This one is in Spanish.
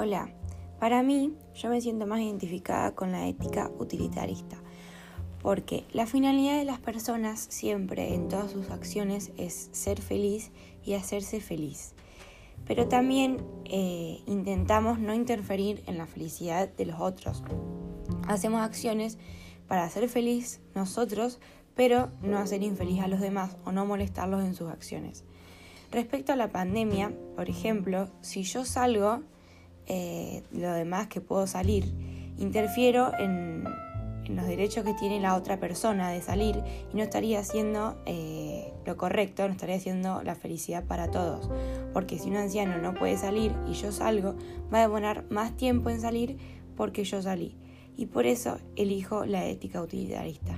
Hola, para mí yo me siento más identificada con la ética utilitarista, porque la finalidad de las personas siempre en todas sus acciones es ser feliz y hacerse feliz. Pero también eh, intentamos no interferir en la felicidad de los otros. Hacemos acciones para ser feliz nosotros, pero no hacer infeliz a los demás o no molestarlos en sus acciones. Respecto a la pandemia, por ejemplo, si yo salgo, eh, lo demás que puedo salir, interfiero en, los derechos que tiene la otra persona de salir y no estaría haciendo eh, lo correcto, no estaría haciendo la felicidad para todos. Porque si un anciano no puede salir y yo salgo, va a demorar más tiempo en salir porque yo salí. Y por eso elijo la ética utilitarista.